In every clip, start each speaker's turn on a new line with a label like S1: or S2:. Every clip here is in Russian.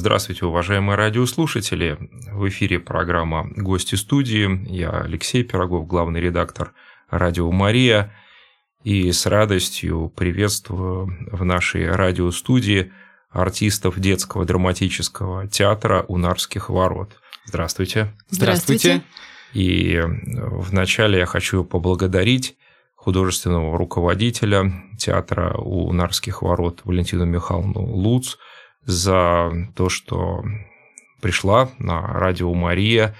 S1: Здравствуйте, уважаемые радиослушатели. В эфире программа «Гости студии». Я Алексей Пирогов, главный редактор «Радио Мария». И с радостью приветствую в нашей радиостудии артистов детского драматического театра «Унарских ворот». Здравствуйте.
S2: Здравствуйте.
S1: И вначале я хочу поблагодарить художественного руководителя театра у Нарских ворот Валентину Михайловну Луц за то, что пришла на радио Мария.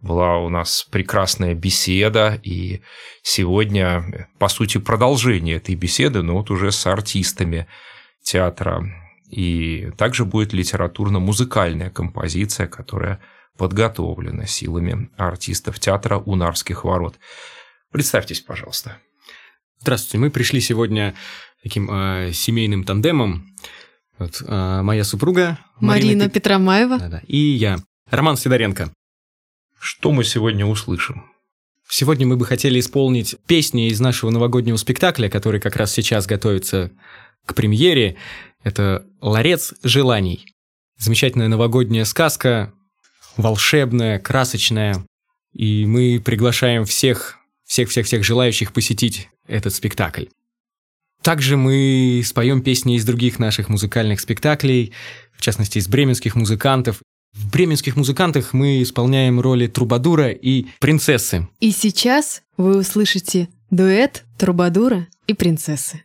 S1: Была у нас прекрасная беседа, и сегодня, по сути, продолжение этой беседы, но вот уже с артистами театра. И также будет литературно-музыкальная композиция, которая подготовлена силами артистов театра Унарских ворот. Представьтесь, пожалуйста.
S2: Здравствуйте, мы пришли сегодня таким э, семейным тандемом. Вот, э, моя супруга
S3: Марина, Марина Петромаева.
S2: Да, да, и я, Роман Сидоренко.
S1: Что мы сегодня услышим?
S2: Сегодня мы бы хотели исполнить песни из нашего новогоднего спектакля, который как раз сейчас готовится к премьере. Это «Ларец желаний». Замечательная новогодняя сказка, волшебная, красочная. И мы приглашаем всех, всех-всех-всех желающих посетить этот спектакль. Также мы споем песни из других наших музыкальных спектаклей, в частности, из бременских музыкантов. В бременских музыкантах мы исполняем роли трубадура и принцессы.
S3: И сейчас вы услышите дуэт трубадура и принцессы.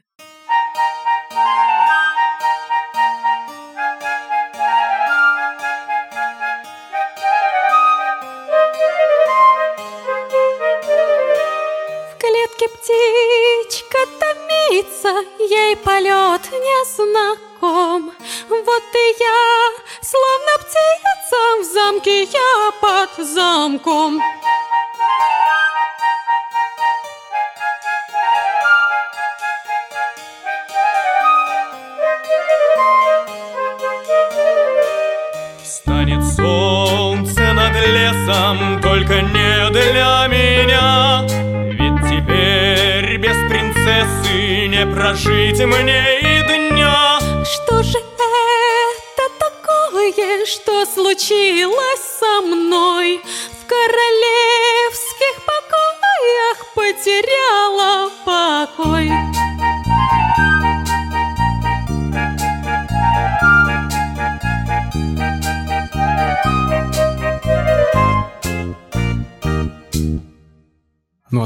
S4: птица, ей полет не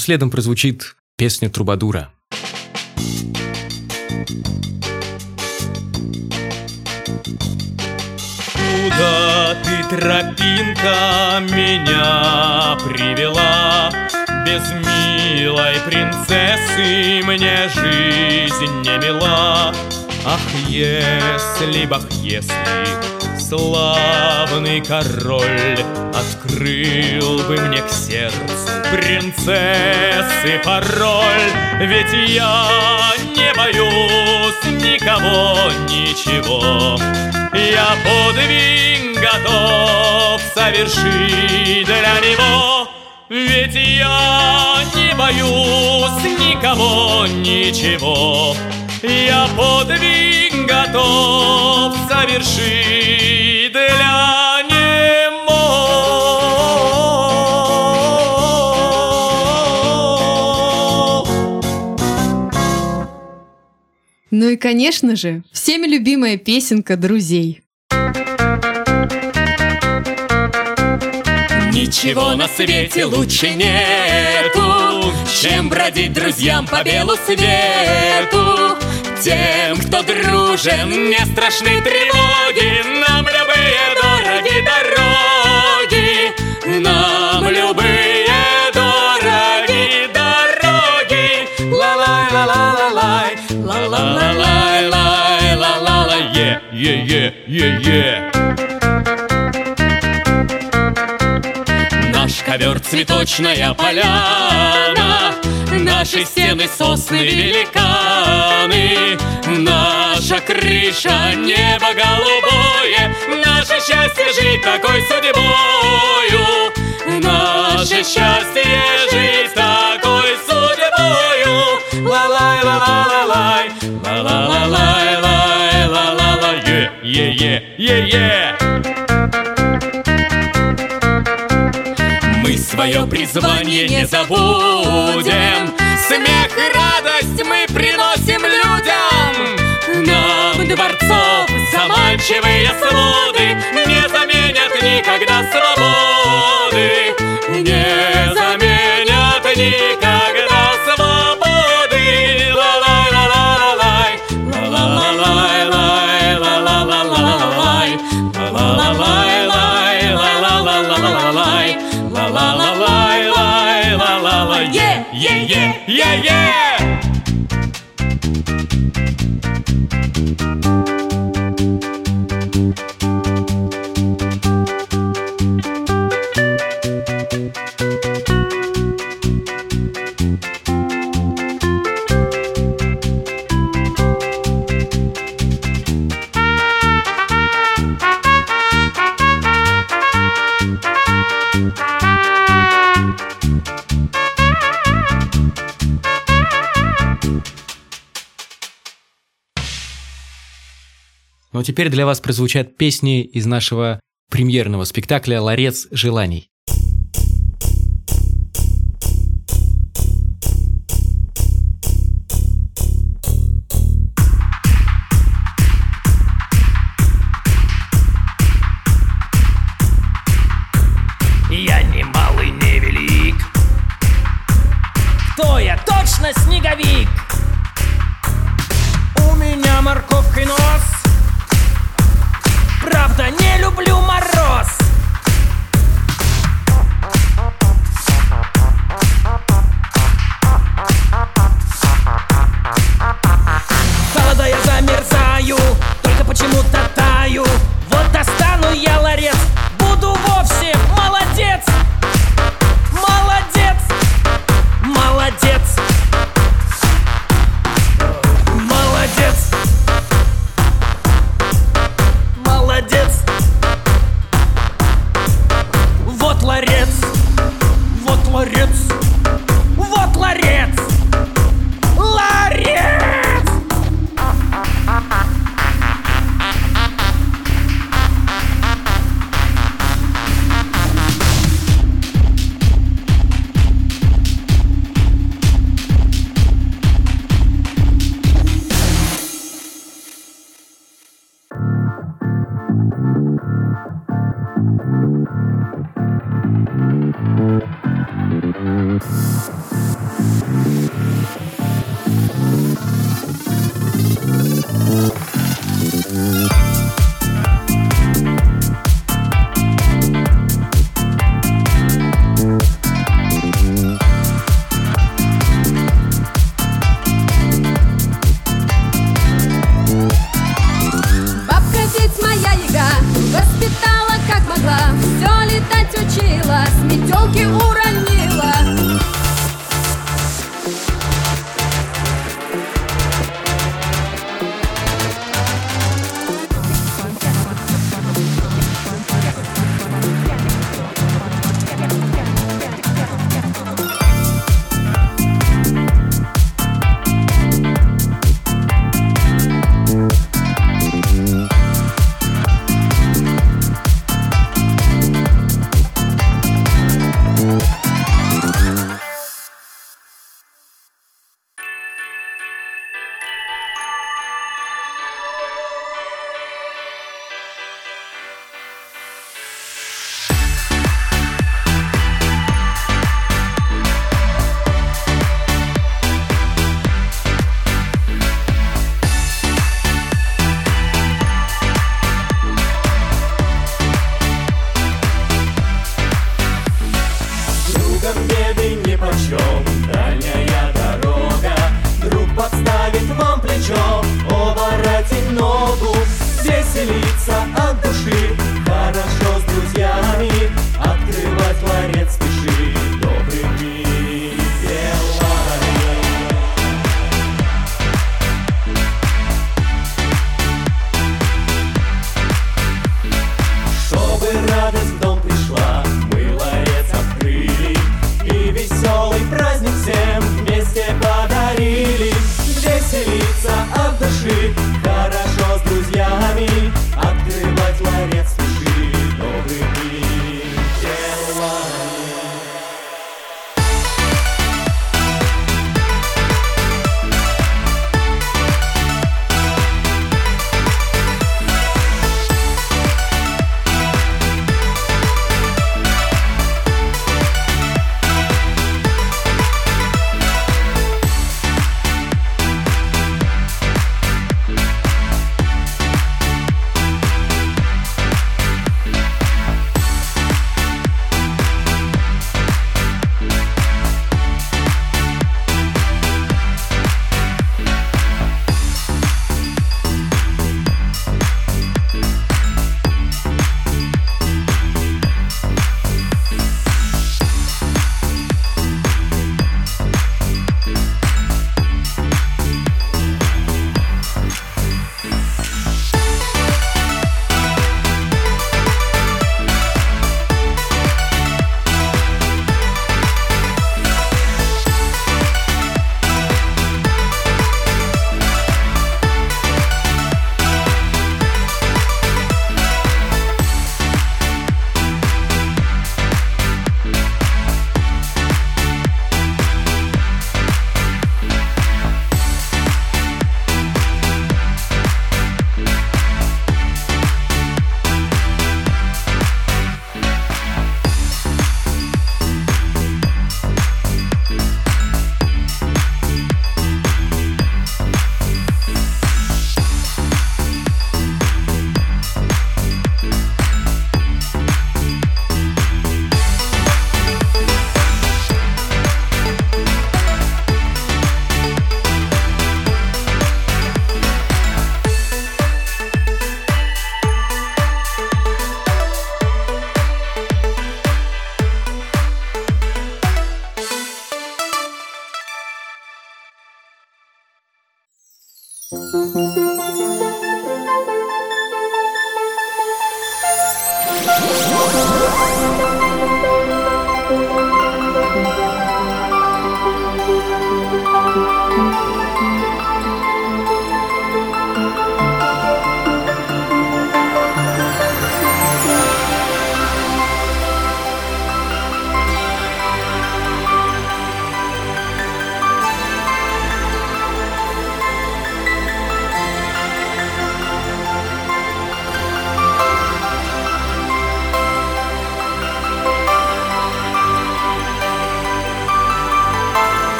S2: следом прозвучит песня Трубадура.
S5: Куда ты, тропинка, меня привела? Без милой принцессы мне жизнь не мила. Ах, если б, ах, если славный король Открыл бы мне к сердцу принцессы пароль. Ведь я не боюсь никого, ничего. Я подвиг готов совершить для него. Ведь я не боюсь никого, ничего. Я подвиг готов совершить для него
S3: Ну и, конечно же, всеми любимая песенка «Друзей».
S6: Ничего на свете лучше нету, Чем бродить друзьям по белу свету. Тем, кто дружен, не страшны тревоги, Нам любые дороги дороги, Нам любые дороги дороги. Ла-лай-ла-ла-ла-лай, ла-ла-ла-лай-лай, ла-ла-лай,
S5: наш
S6: ковер цветочная поляна, Наши стены сосны великаны, Наша крыша небо голубое, Наше счастье жить такой судьбою, Наше счастье жить такой судьбою. Ла-лай, ла-ла-ла-лай, ла-ла-ла-лай,
S7: ла-ла-ла-лай,
S6: е-е-е-е-е. свое призвание не забудем. Смех и радость мы приносим людям. Нам дворцов заманчивые слуды Не заменят никогда свободы. Нет.
S8: Ну а теперь для вас прозвучат песни из нашего премьерного спектакля «Ларец желаний».
S9: don't get old.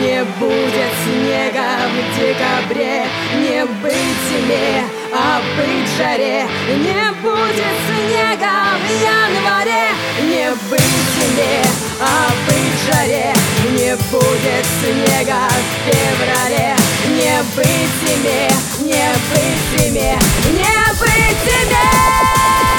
S9: Не
S4: будет снега в декабре Не быть зиме, а быть жаре. Не будет снега в январе Не быть зиме, а быть жаре. Не будет снега в феврале Не быть зиме, не быть зиме Не быть зиме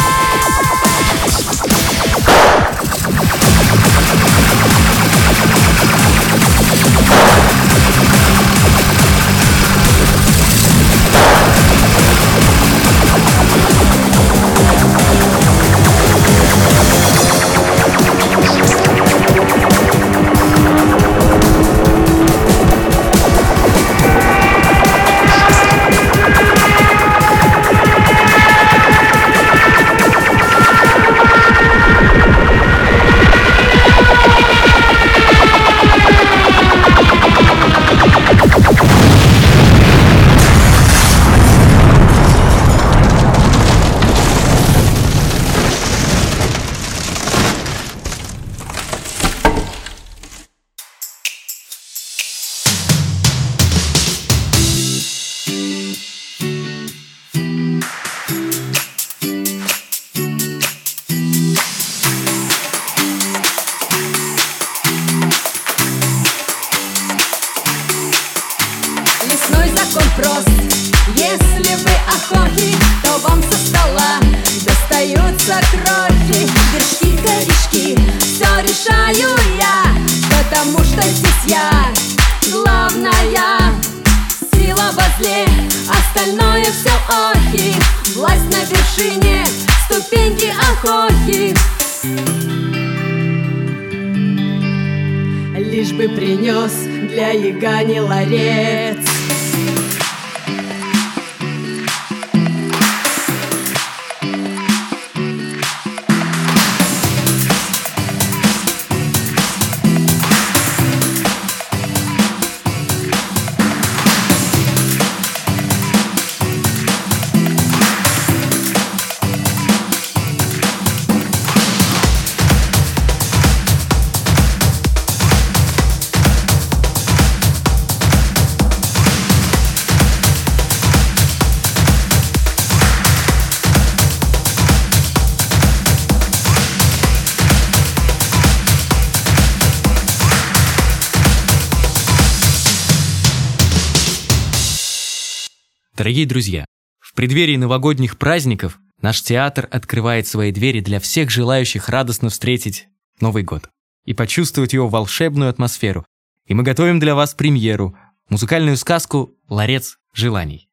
S2: Дорогие друзья, в преддверии новогодних праздников наш театр открывает свои двери для всех желающих радостно встретить Новый год и почувствовать его волшебную атмосферу. И мы готовим для вас премьеру, музыкальную сказку «Ларец желаний».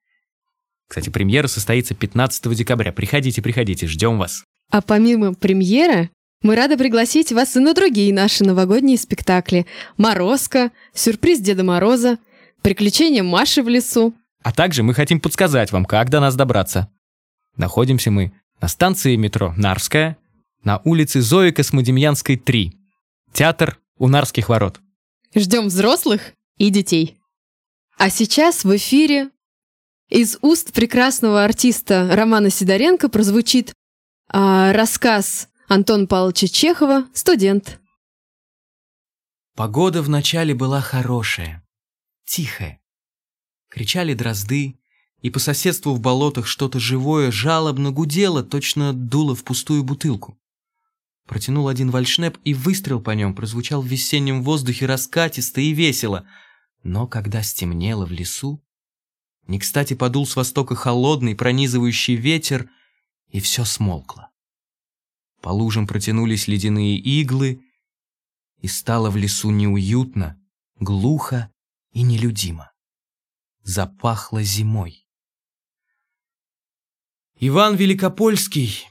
S2: Кстати, премьера состоится 15 декабря. Приходите, приходите, ждем вас.
S3: А помимо премьеры, мы рады пригласить вас и на другие наши новогодние спектакли. «Морозко», «Сюрприз Деда Мороза», «Приключения Маши в лесу».
S2: А также мы хотим подсказать вам, как до нас добраться. Находимся мы на станции метро Нарвская, на улице Зои Космодемьянской, 3. Театр у Нарских ворот.
S3: Ждем взрослых и детей. А сейчас в эфире из уст прекрасного артиста Романа Сидоренко прозвучит а, рассказ Антона Павловича Чехова «Студент».
S2: Погода вначале была хорошая, тихая. Кричали дрозды, и по соседству в болотах что-то живое жалобно гудело, точно дуло в пустую бутылку. Протянул один вальшнеп, и выстрел по нем прозвучал в весеннем воздухе раскатисто и весело. Но когда стемнело в лесу, не кстати подул с востока холодный, пронизывающий ветер, и все смолкло. По лужам протянулись ледяные иглы, и стало в лесу неуютно, глухо и нелюдимо. Запахло зимой. Иван Великопольский,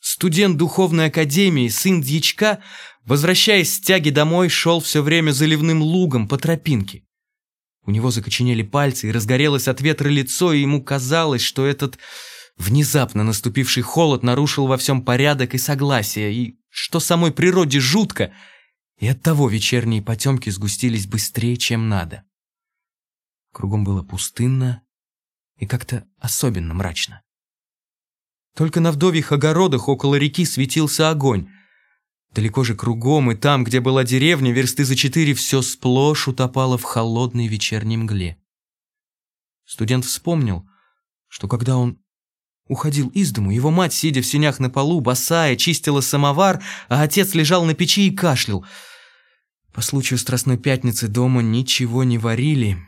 S2: студент духовной академии, сын дьячка, возвращаясь с тяги домой, шел все время заливным лугом по тропинке. У него закоченели пальцы и разгорелось от ветра лицо, и ему казалось, что этот внезапно наступивший холод нарушил во всем порядок и согласие, и что самой природе жутко, и оттого вечерние потемки сгустились быстрее, чем надо. Кругом было пустынно и как-то особенно мрачно. Только на вдовьих огородах около реки светился огонь. Далеко же кругом и там, где была деревня, версты за четыре, все сплошь утопало в холодной вечерней мгле. Студент вспомнил, что когда он уходил из дому, его мать, сидя в сенях на полу, босая, чистила самовар, а отец лежал на печи и кашлял. По случаю Страстной Пятницы дома ничего не варили,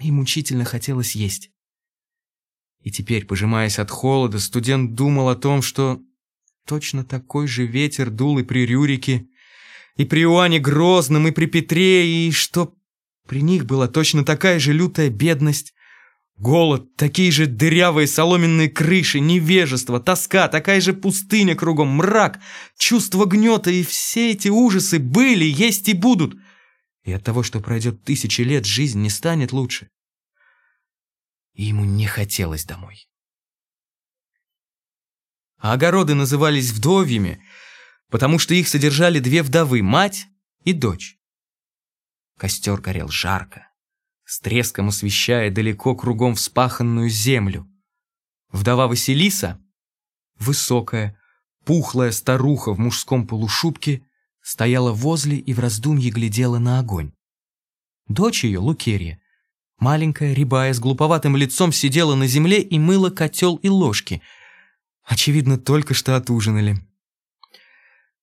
S2: и мучительно хотелось есть. И теперь, пожимаясь от холода, студент думал о том, что точно такой же ветер дул и при Рюрике, и при Иоанне Грозном, и при Петре, и что при них была точно такая же лютая бедность, голод, такие же дырявые соломенные крыши, невежество, тоска, такая же пустыня кругом, мрак, чувство гнета, и все эти ужасы были, есть и будут. И от того, что пройдет тысячи лет, жизнь не станет лучше и ему не хотелось домой. А огороды назывались вдовьями, потому что их содержали две вдовы, мать и дочь. Костер горел жарко, с треском освещая далеко кругом вспаханную землю. Вдова Василиса, высокая, пухлая старуха в мужском полушубке, стояла возле и в раздумье глядела на огонь. Дочь ее, Лукерья, Маленькая, рябая, с глуповатым лицом сидела на земле и мыла котел и ложки. Очевидно, только что отужинали.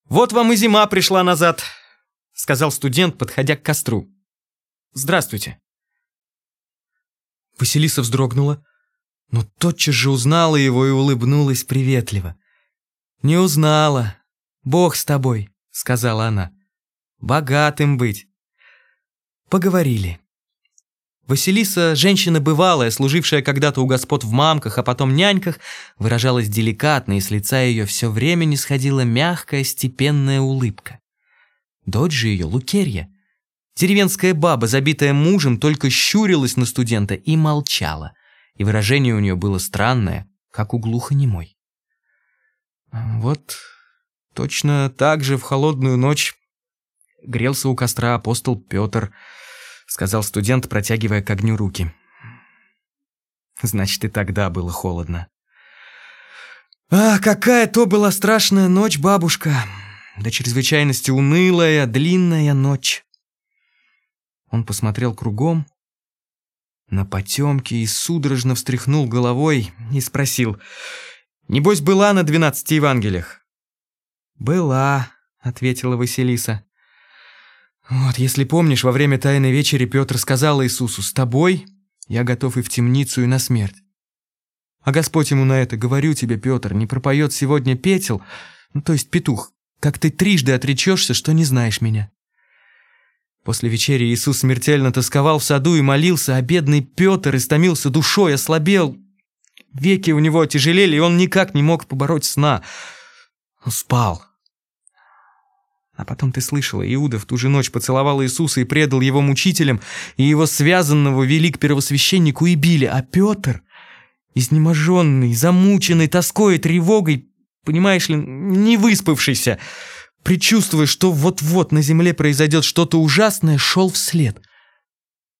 S2: «Вот вам и зима пришла назад», — сказал студент, подходя к костру. «Здравствуйте». Василиса вздрогнула, но тотчас же узнала его и улыбнулась приветливо. «Не узнала. Бог с тобой», — сказала она. «Богатым быть». Поговорили. Василиса, женщина бывалая, служившая когда-то у господ в мамках, а потом няньках, выражалась деликатно, и с лица ее все время не сходила мягкая, степенная улыбка. Дочь же ее, Лукерья, деревенская баба, забитая мужем, только щурилась на студента и молчала, и выражение у нее было странное, как у глухонемой. Вот точно так же в холодную ночь грелся у костра апостол Петр –— сказал студент, протягивая к огню руки. «Значит, и тогда было холодно». «Ах, какая то была страшная ночь, бабушка! До чрезвычайности унылая, длинная ночь!» Он посмотрел кругом, на потемки и судорожно встряхнул головой и спросил, «Небось, была на двенадцати Евангелиях?» «Была», — ответила Василиса. Вот, если помнишь, во время Тайной Вечери Петр сказал Иисусу, «С тобой я готов и в темницу, и на смерть. А Господь ему на это, говорю тебе, Петр, не пропоет сегодня петел, ну, то есть петух, как ты трижды отречешься, что не знаешь меня. После вечери Иисус смертельно тосковал в саду и молился, а бедный Петр истомился душой, ослабел. Веки у него тяжелели, и он никак не мог побороть сна. Спал. А потом ты слышала, Иуда в ту же ночь поцеловал Иисуса и предал его мучителям, и его связанного вели к первосвященнику и били, а Петр, изнеможенный, замученный тоской и тревогой, понимаешь ли, не выспавшийся, предчувствуя, что вот-вот на земле произойдет что-то ужасное, шел вслед.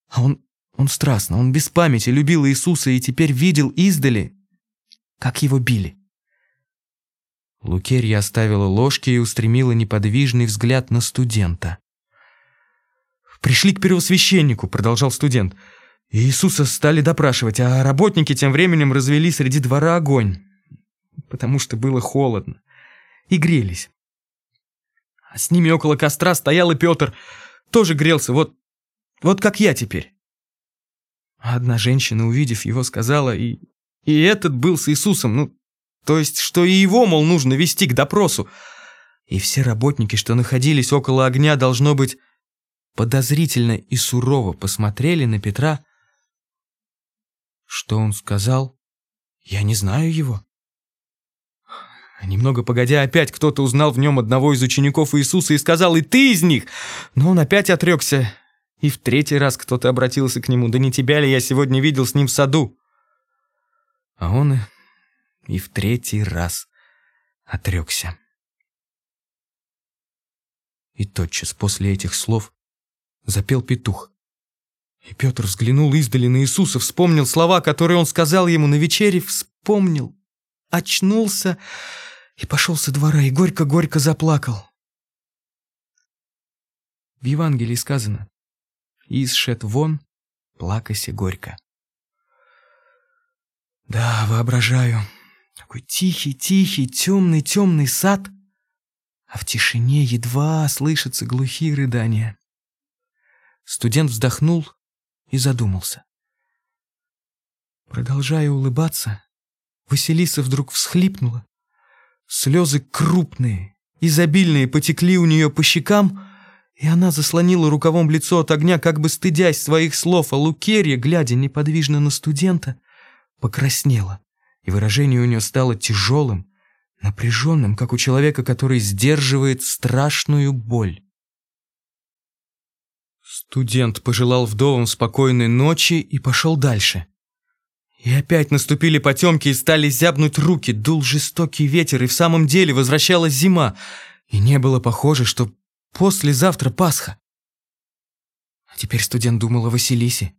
S2: А он, он страстно, он без памяти любил Иисуса и теперь видел издали, как его били. Лукерья оставила ложки и устремила неподвижный взгляд на студента. «Пришли к первосвященнику», — продолжал студент. Иисуса стали допрашивать, а работники тем временем развели среди двора огонь, потому что было холодно, и грелись. А с ними около костра стоял и Петр. Тоже грелся, вот, вот как я теперь. Одна женщина, увидев его, сказала, и, и этот был с Иисусом, ну, то есть, что и его, мол, нужно вести к допросу. И все работники, что находились около огня, должно быть, подозрительно и сурово посмотрели на Петра. Что он сказал? Я не знаю его. Немного погодя, опять кто-то узнал в нем одного из учеников Иисуса и сказал, «И ты из них!» Но он опять отрекся. И в третий раз кто-то обратился к нему, «Да не тебя ли я сегодня видел с ним в саду?» А он и, в третий раз отрекся. И тотчас после этих слов запел петух. И Петр взглянул издали на Иисуса, вспомнил слова, которые он сказал ему на вечере, вспомнил, очнулся и пошел со двора, и горько-горько заплакал. В Евангелии сказано «И исшед вон, плакайся горько». Да, воображаю, такой тихий-тихий, темный-темный сад, а в тишине едва слышатся глухие рыдания. Студент вздохнул и задумался. Продолжая улыбаться, Василиса вдруг всхлипнула Слезы крупные, изобильные потекли у нее по щекам, и она заслонила рукавом лицо от огня, как бы стыдясь своих слов, а Лукерья, глядя неподвижно на студента, покраснела, и выражение у нее стало тяжелым, напряженным, как у человека, который сдерживает страшную боль. Студент пожелал вдовам спокойной ночи и пошел дальше. И опять наступили потемки и стали зябнуть руки, дул жестокий ветер, и в самом деле возвращалась зима, и не было похоже, что послезавтра Пасха. А теперь студент думал о Василисе.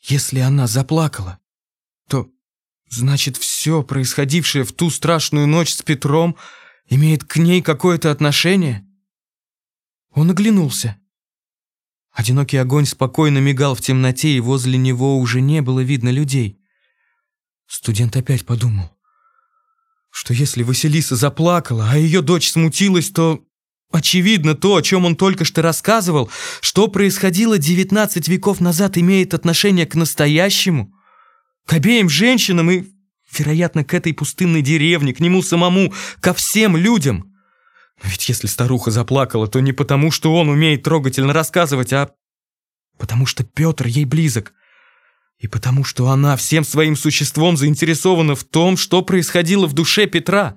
S2: Если она заплакала, то значит все происходившее в ту страшную ночь с Петром имеет к ней какое-то отношение? Он оглянулся. Одинокий огонь спокойно мигал в темноте, и возле него уже не было видно людей. Студент опять подумал, что если Василиса заплакала, а ее дочь смутилась, то очевидно то, о чем он только что рассказывал, что происходило 19 веков назад, имеет отношение к настоящему, к обеим женщинам и, вероятно, к этой пустынной деревне, к нему самому, ко всем людям. Но ведь если старуха заплакала, то не потому, что он умеет трогательно рассказывать, а потому что Петр ей близок. И потому что она всем своим существом заинтересована в том, что происходило в душе Петра.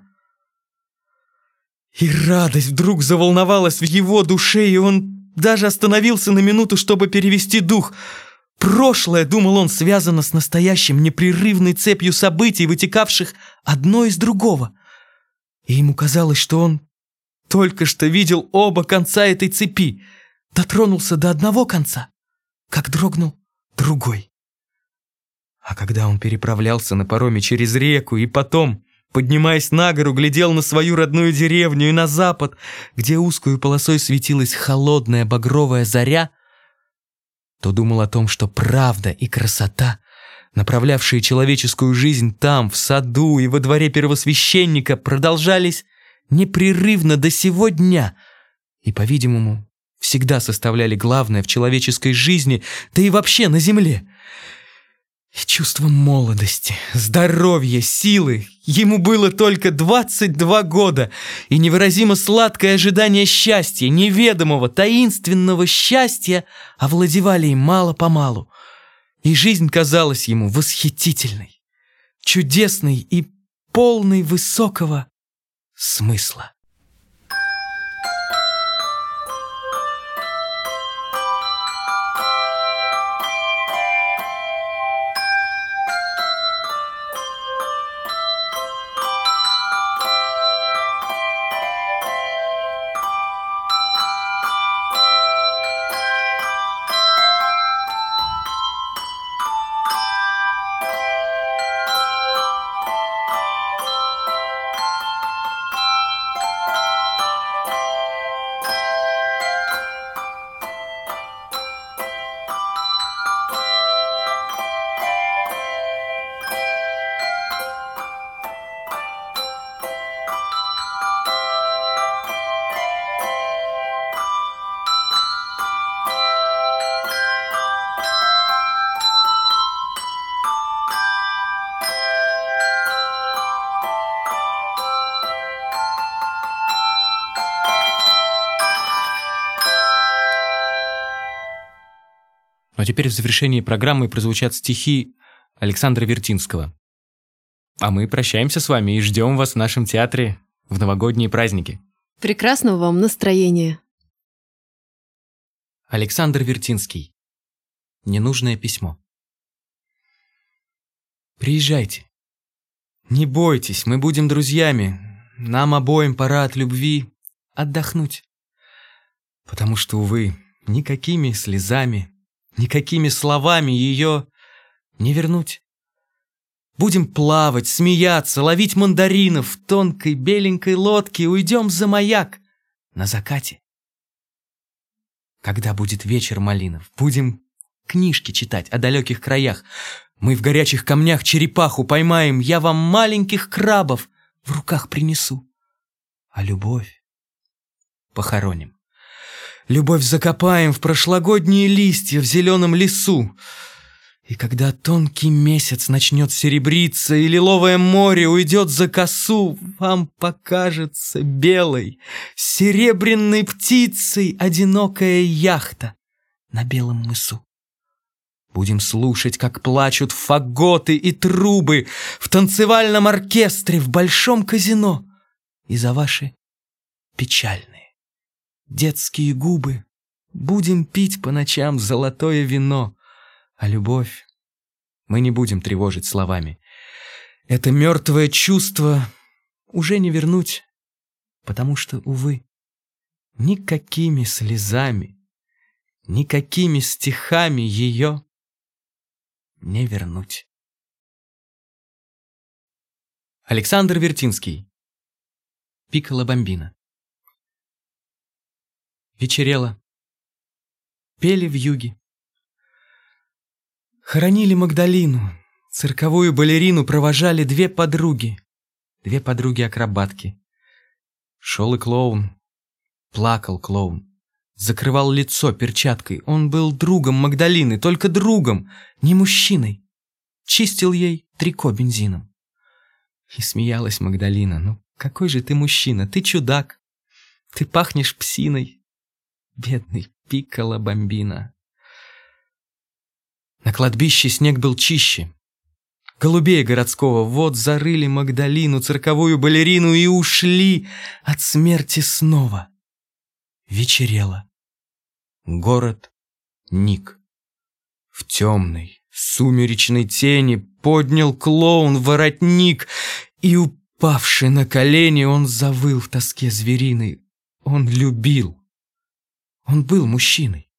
S2: И радость вдруг заволновалась в его душе, и он даже остановился на минуту, чтобы перевести дух. Прошлое, думал он, связано с настоящим непрерывной цепью событий, вытекавших одно из другого. И ему казалось, что он только что видел оба конца этой цепи, дотронулся до одного конца, как дрогнул другой. А когда он переправлялся на пароме через реку и потом, поднимаясь на гору, глядел на свою родную деревню и на запад, где узкую полосой светилась холодная багровая заря, то думал о том, что правда и красота, направлявшие человеческую жизнь там, в саду и во дворе первосвященника, продолжались непрерывно до сего дня и, по-видимому, всегда составляли главное в человеческой жизни, да и вообще на земле — чувство молодости, здоровья, силы. Ему было только 22 года, и невыразимо сладкое ожидание счастья, неведомого, таинственного счастья овладевали им мало-помалу. И жизнь казалась ему восхитительной, чудесной и полной высокого смысла. Теперь в завершении программы прозвучат стихи Александра Вертинского. А мы прощаемся с вами и ждем вас в нашем театре в новогодние праздники.
S3: Прекрасного вам настроения.
S2: Александр Вертинский. Ненужное письмо. Приезжайте. Не бойтесь, мы будем друзьями. Нам обоим пора от любви отдохнуть. Потому что, увы, никакими слезами, никакими словами ее не вернуть. Будем плавать, смеяться, ловить мандаринов в тонкой беленькой лодке, уйдем за маяк на закате. Когда будет вечер малинов, будем книжки читать о далеких краях. Мы в горячих камнях черепаху поймаем, я вам маленьких крабов в руках принесу. А любовь похороним. Любовь закопаем в прошлогодние листья в зеленом лесу. И когда тонкий месяц начнет серебриться, и лиловое море уйдет за косу, вам покажется белой, серебряной птицей одинокая яхта на белом мысу. Будем слушать, как плачут фаготы и трубы в танцевальном оркестре в большом казино. И за ваши печальные детские губы будем пить по ночам золотое вино, а любовь мы не будем тревожить словами. Это мертвое чувство уже не вернуть, потому что, увы, никакими слезами, никакими стихами ее не вернуть. Александр Вертинский. Пикколо Бомбина. Вечерело. Пели в юге. Хоронили Магдалину. Цирковую балерину провожали две подруги. Две подруги-акробатки. Шел и клоун. Плакал клоун. Закрывал лицо перчаткой. Он был другом Магдалины, только другом, не мужчиной. Чистил ей трико бензином. И смеялась Магдалина. «Ну, какой же ты мужчина? Ты чудак. Ты пахнешь псиной. Бедный Пикколо Бомбина». На кладбище снег был чище. Голубей городского вот зарыли Магдалину, цирковую балерину и ушли от смерти снова. Вечерело. Город Ник. В темной, сумеречной тени поднял клоун воротник, и, упавший на колени, он завыл в тоске звериной. Он любил. Он был мужчиной.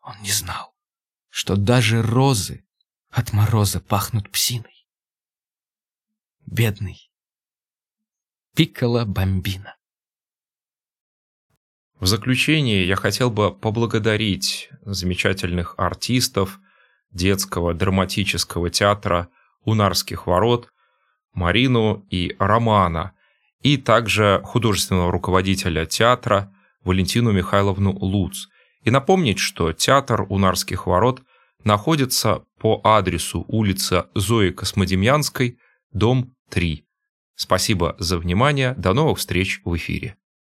S2: Он не знал, что даже розы от мороза пахнут псиной. Бедный Пикколо Бомбина.
S1: В заключение я хотел бы поблагодарить замечательных артистов детского драматического театра «Унарских ворот» Марину и Романа, и также художественного руководителя театра Валентину Михайловну Луц. И напомнить, что театр «Унарских ворот» находится по адресу улица Зои Космодемьянской, дом 3. Спасибо за внимание. До новых встреч в эфире.